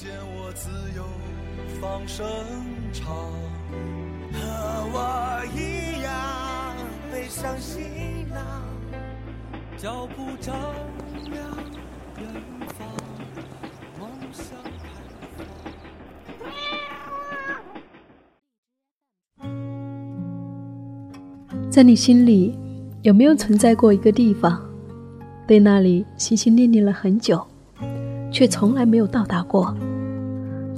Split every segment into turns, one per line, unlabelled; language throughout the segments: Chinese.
见我自由放声唱，和我一样背上行囊，脚步丈量。
在你心里，有没有存在过一个地方，对那里心心念念了很久，却从来没有到达过？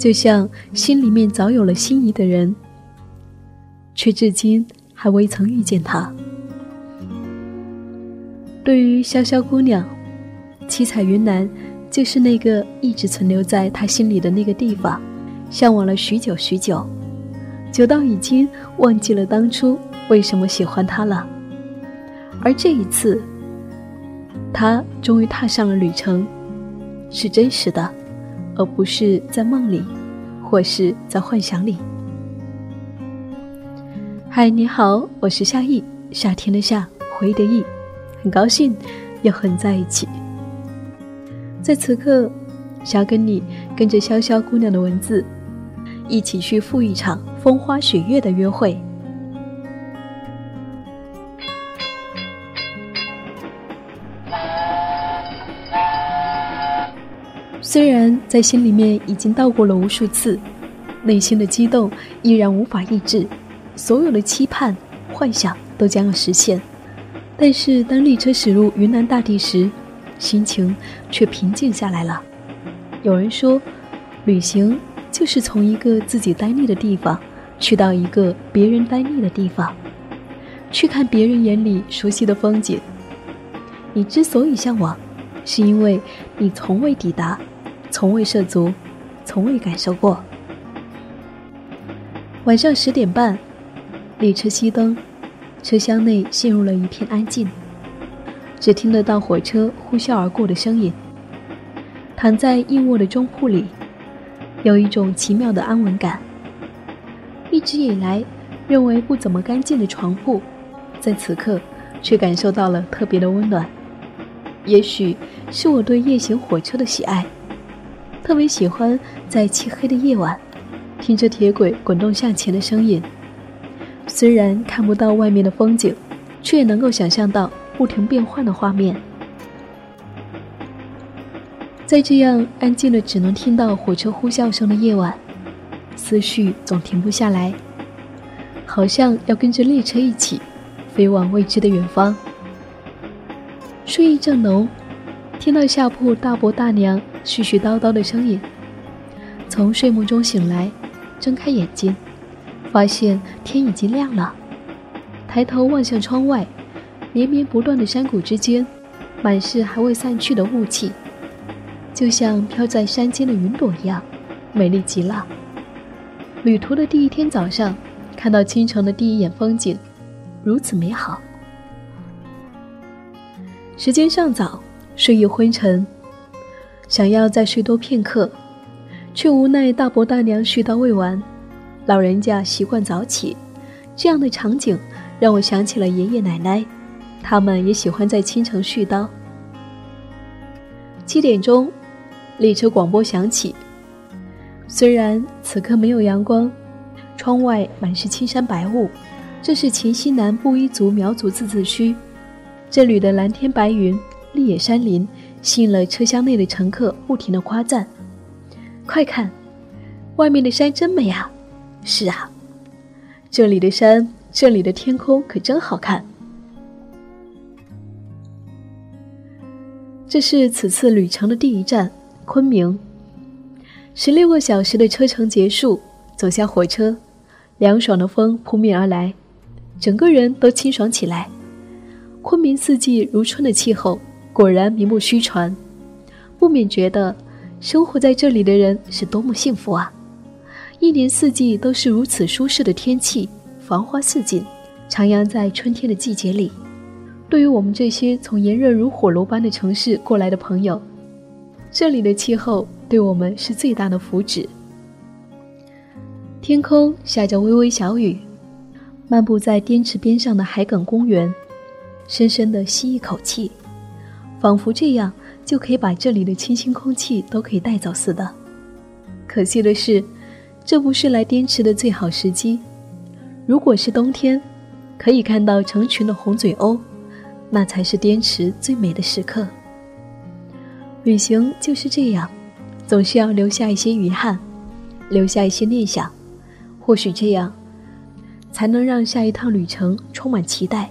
就像心里面早有了心仪的人，却至今还未曾遇见他。对于潇潇姑娘。七彩云南，就是那个一直存留在他心里的那个地方，向往了许久许久，久到已经忘记了当初为什么喜欢他了。而这一次，他终于踏上了旅程，是真实的，而不是在梦里，或是在幻想里。嗨，你好，我是夏意，夏天的夏，回忆的忆，很高兴又和你在一起。在此刻，想要跟你跟着潇潇姑娘的文字，一起去赴一场风花雪月的约会。虽然在心里面已经到过了无数次，内心的激动依然无法抑制，所有的期盼、幻想都将要实现，但是当列车驶入云南大地时，心情却平静下来了。有人说，旅行就是从一个自己呆腻的地方，去到一个别人呆腻的地方，去看别人眼里熟悉的风景。你之所以向往，是因为你从未抵达，从未涉足，从未感受过。晚上十点半，列车熄灯，车厢内陷入了一片安静。只听得到火车呼啸而过的声音。躺在硬卧的中铺里，有一种奇妙的安稳感。一直以来认为不怎么干净的床铺，在此刻却感受到了特别的温暖。也许是我对夜行火车的喜爱，特别喜欢在漆黑的夜晚，听着铁轨滚动向前的声音。虽然看不到外面的风景，却也能够想象到。不停变换的画面，在这样安静的只能听到火车呼啸声的夜晚，思绪总停不下来，好像要跟着列车一起飞往未知的远方。睡意正浓，听到下铺大伯大娘絮絮叨叨的声音，从睡梦中醒来，睁开眼睛，发现天已经亮了，抬头望向窗外。连绵不断的山谷之间，满是还未散去的雾气，就像飘在山间的云朵一样，美丽极了。旅途的第一天早上，看到清晨的第一眼风景，如此美好。时间尚早，睡意昏沉，想要再睡多片刻，却无奈大伯大娘絮叨未完，老人家习惯早起，这样的场景让我想起了爷爷奶奶。他们也喜欢在清晨絮叨。七点钟，列车广播响起。虽然此刻没有阳光，窗外满是青山白雾，这是黔西南布依族苗族自治区。这里的蓝天白云、绿野山林，吸引了车厢内的乘客不停的夸赞：“快看，外面的山真美啊！”“是啊，这里的山，这里的天空可真好看。”这是此次旅程的第一站，昆明。十六个小时的车程结束，走下火车，凉爽的风扑面而来，整个人都清爽起来。昆明四季如春的气候，果然名不虚传，不免觉得生活在这里的人是多么幸福啊！一年四季都是如此舒适的天气，繁花似锦，徜徉在春天的季节里。对于我们这些从炎热如火炉般的城市过来的朋友，这里的气候对我们是最大的福祉。天空下着微微小雨，漫步在滇池边上的海埂公园，深深的吸一口气，仿佛这样就可以把这里的清新空气都可以带走似的。可惜的是，这不是来滇池的最好时机。如果是冬天，可以看到成群的红嘴鸥，那才是滇池最美的时刻。旅行就是这样，总是要留下一些遗憾，留下一些念想。或许这样，才能让下一趟旅程充满期待。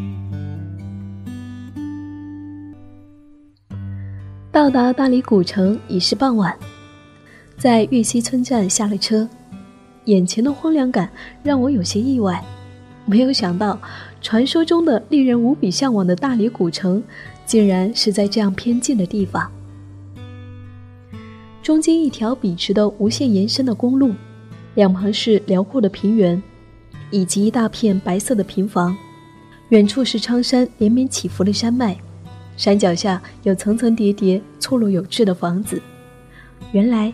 到达大理古城已是傍晚，在玉溪村站下了车。眼前的荒凉感让我有些意外，没有想到，传说中的令人无比向往的大理古城，竟然是在这样偏静的地方。中间一条笔直的无限延伸的公路，两旁是辽阔的平原，以及一大片白色的平房，远处是苍山连绵起伏的山脉，山脚下有层层叠叠、错落有致的房子。原来。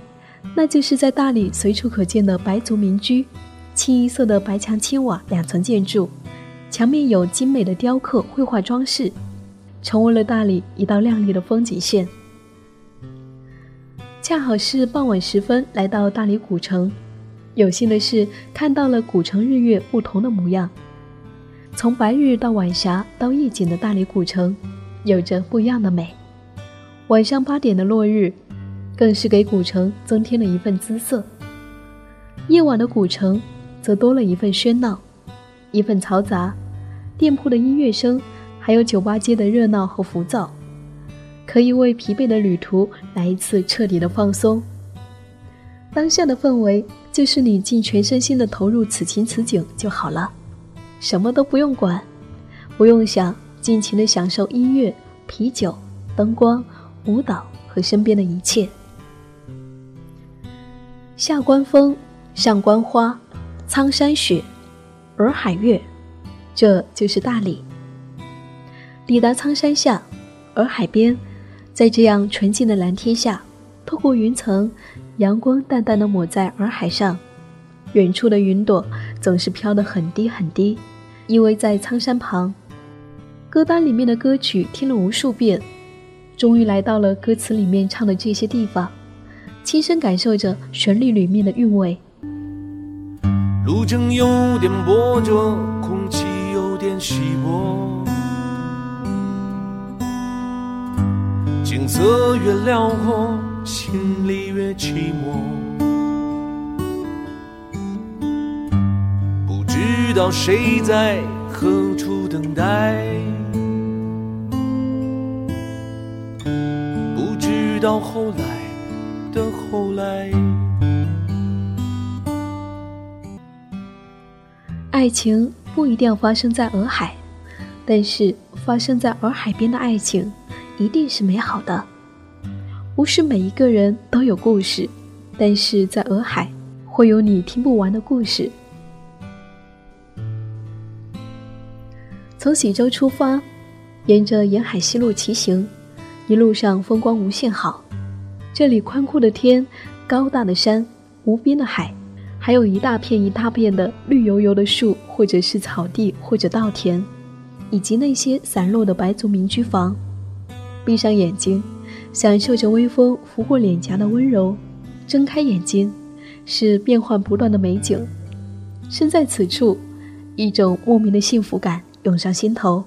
那就是在大理随处可见的白族民居，清一色的白墙青瓦两层建筑，墙面有精美的雕刻绘画装饰，成为了大理一道亮丽的风景线。恰好是傍晚时分来到大理古城，有幸的是看到了古城日月不同的模样。从白日到晚霞到夜景的大理古城，有着不一样的美。晚上八点的落日。更是给古城增添了一份姿色。夜晚的古城，则多了一份喧闹，一份嘈杂，店铺的音乐声，还有酒吧街的热闹和浮躁，可以为疲惫的旅途来一次彻底的放松。当下的氛围，就是你尽全身心的投入此情此景就好了，什么都不用管，不用想，尽情的享受音乐、啤酒、灯光、舞蹈和身边的一切。下关风，上关花，苍山雪，洱海月，这就是大理。抵达苍山下，洱海边，在这样纯净的蓝天下，透过云层，阳光淡淡的抹在洱海上，远处的云朵总是飘得很低很低，依偎在苍山旁。歌单里面的歌曲听了无数遍，终于来到了歌词里面唱的这些地方。亲身感受着旋律里面的韵味。
路程有点波折，空气有点稀薄，景色越辽阔，心里越寂寞。不知道谁在何处等待，不知道后来。的后来，
爱情不一定要发生在洱海，但是发生在洱海边的爱情一定是美好的。不是每一个人都有故事，但是在洱海会有你听不完的故事。从喜洲出发，沿着沿海西路骑行，一路上风光无限好。这里宽阔的天，高大的山，无边的海，还有一大片一大片的绿油油的树，或者是草地，或者稻田，以及那些散落的白族民居房。闭上眼睛，享受着微风拂过脸颊的温柔；睁开眼睛，是变幻不断的美景。身在此处，一种莫名的幸福感涌上心头。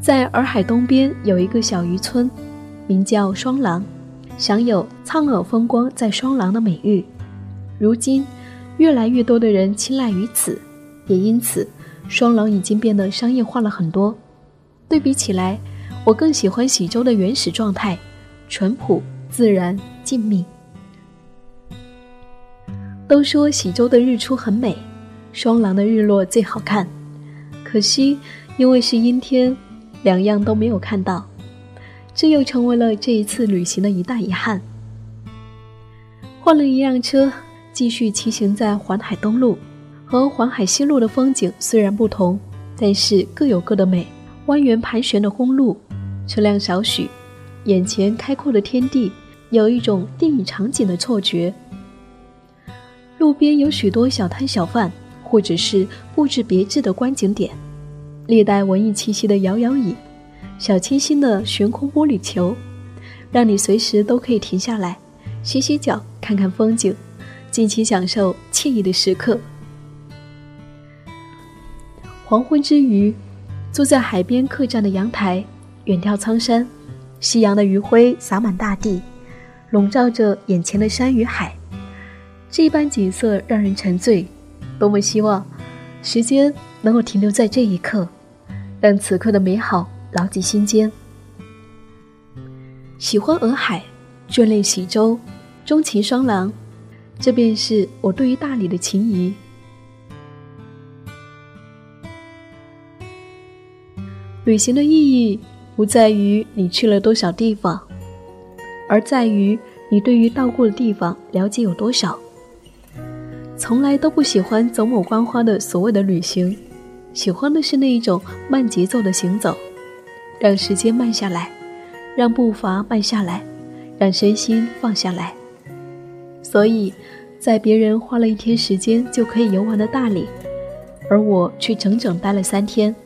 在洱海东边有一个小渔村，名叫双廊，享有“苍耳风光在双廊”的美誉。如今，越来越多的人青睐于此，也因此，双廊已经变得商业化了很多。对比起来，我更喜欢喜洲的原始状态，淳朴、自然、静谧。都说喜洲的日出很美，双廊的日落最好看，可惜因为是阴天。两样都没有看到，这又成为了这一次旅行的一大遗憾。换了一辆车，继续骑行在环海东路，和环海西路的风景虽然不同，但是各有各的美。蜿蜒盘旋的公路，车辆少许，眼前开阔的天地，有一种电影场景的错觉。路边有许多小摊小贩，或者是布置别致的观景点。略带文艺气息的摇摇椅，小清新的悬空玻璃球，让你随时都可以停下来，歇歇脚，看看风景，尽情享受惬意的时刻。黄昏之余，坐在海边客栈的阳台，远眺苍山，夕阳的余晖洒满大地，笼罩着眼前的山与海，这般景色让人沉醉。多么希望时间能够停留在这一刻。让此刻的美好牢记心间。喜欢洱海，眷恋喜洲，钟情双廊，这便是我对于大理的情谊。旅行的意义不在于你去了多少地方，而在于你对于到过的地方了解有多少。从来都不喜欢走马观花的所谓的旅行。喜欢的是那一种慢节奏的行走，让时间慢下来，让步伐慢下来，让身心放下来。所以，在别人花了一天时间就可以游玩的大理，而我却整整待了三天。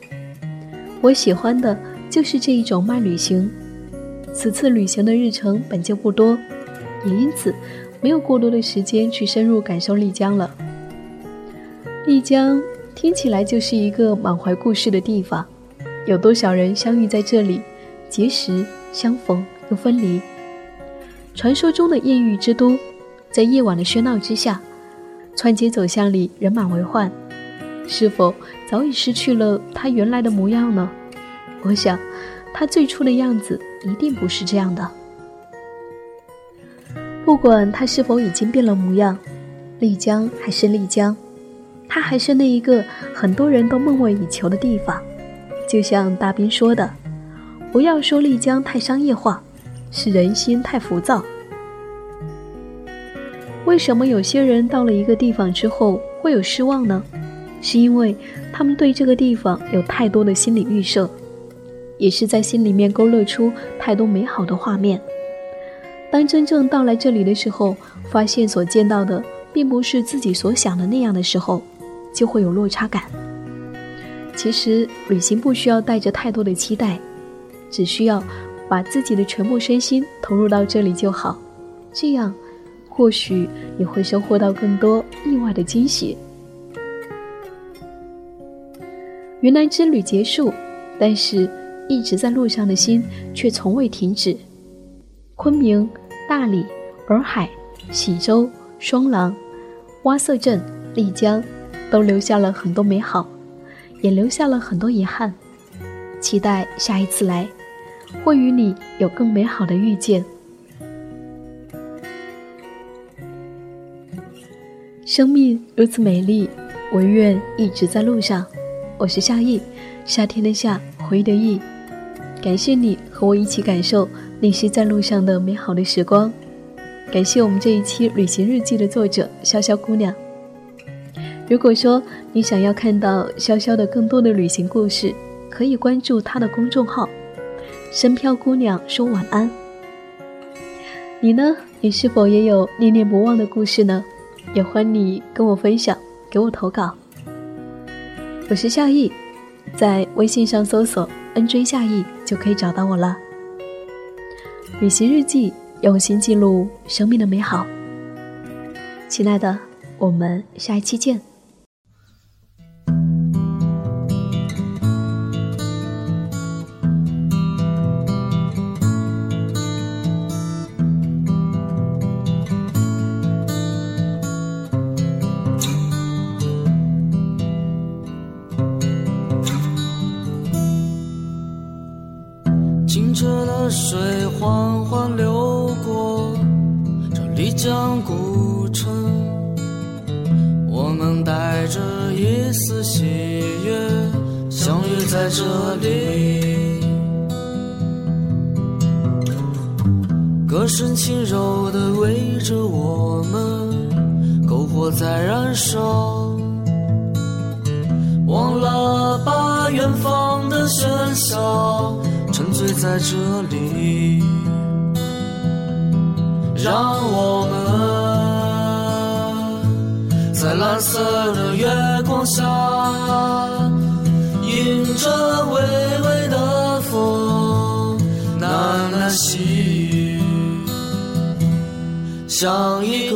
我喜欢的就是这一种慢旅行。此次旅行的日程本就不多，也因此没有过多的时间去深入感受丽江了。丽江。听起来就是一个满怀故事的地方，有多少人相遇在这里，结识、相逢又分离？传说中的艳遇之都，在夜晚的喧闹之下，穿街走巷里人满为患，是否早已失去了它原来的模样呢？我想，它最初的样子一定不是这样的。不管它是否已经变了模样，丽江还是丽江。它还是那一个很多人都梦寐以求的地方，就像大兵说的：“不要说丽江太商业化，是人心太浮躁。”为什么有些人到了一个地方之后会有失望呢？是因为他们对这个地方有太多的心理预设，也是在心里面勾勒出太多美好的画面。当真正到来这里的时候，发现所见到的并不是自己所想的那样的时候。就会有落差感。其实旅行不需要带着太多的期待，只需要把自己的全部身心投入到这里就好。这样，或许你会收获到更多意外的惊喜。云南之旅结束，但是一直在路上的心却从未停止。昆明、大理、洱海、喜洲、双廊、洼色镇、丽江。都留下了很多美好，也留下了很多遗憾。期待下一次来，会与你有更美好的遇见。生命如此美丽，我愿一直在路上。我是夏意，夏天的夏，回忆的忆。感谢你和我一起感受那些在路上的美好的时光。感谢我们这一期旅行日记的作者潇潇姑娘。如果说你想要看到潇潇的更多的旅行故事，可以关注她的公众号“深飘姑娘说晚安”。你呢？你是否也有念念不忘的故事呢？也欢迎你跟我分享，给我投稿。我是夏意，在微信上搜索 “nj 夏意”就可以找到我了。旅行日记，用心记录生命的美好。亲爱的，我们下一期见。
清澈的水缓缓流过这丽江古城，我们带着一丝喜悦相遇在这里，歌声轻柔地围着我们，篝火在燃烧，忘了吧远方的喧嚣。醉在这里，让我们在蓝色的月光下，迎着微微的风，喃喃细语，像一个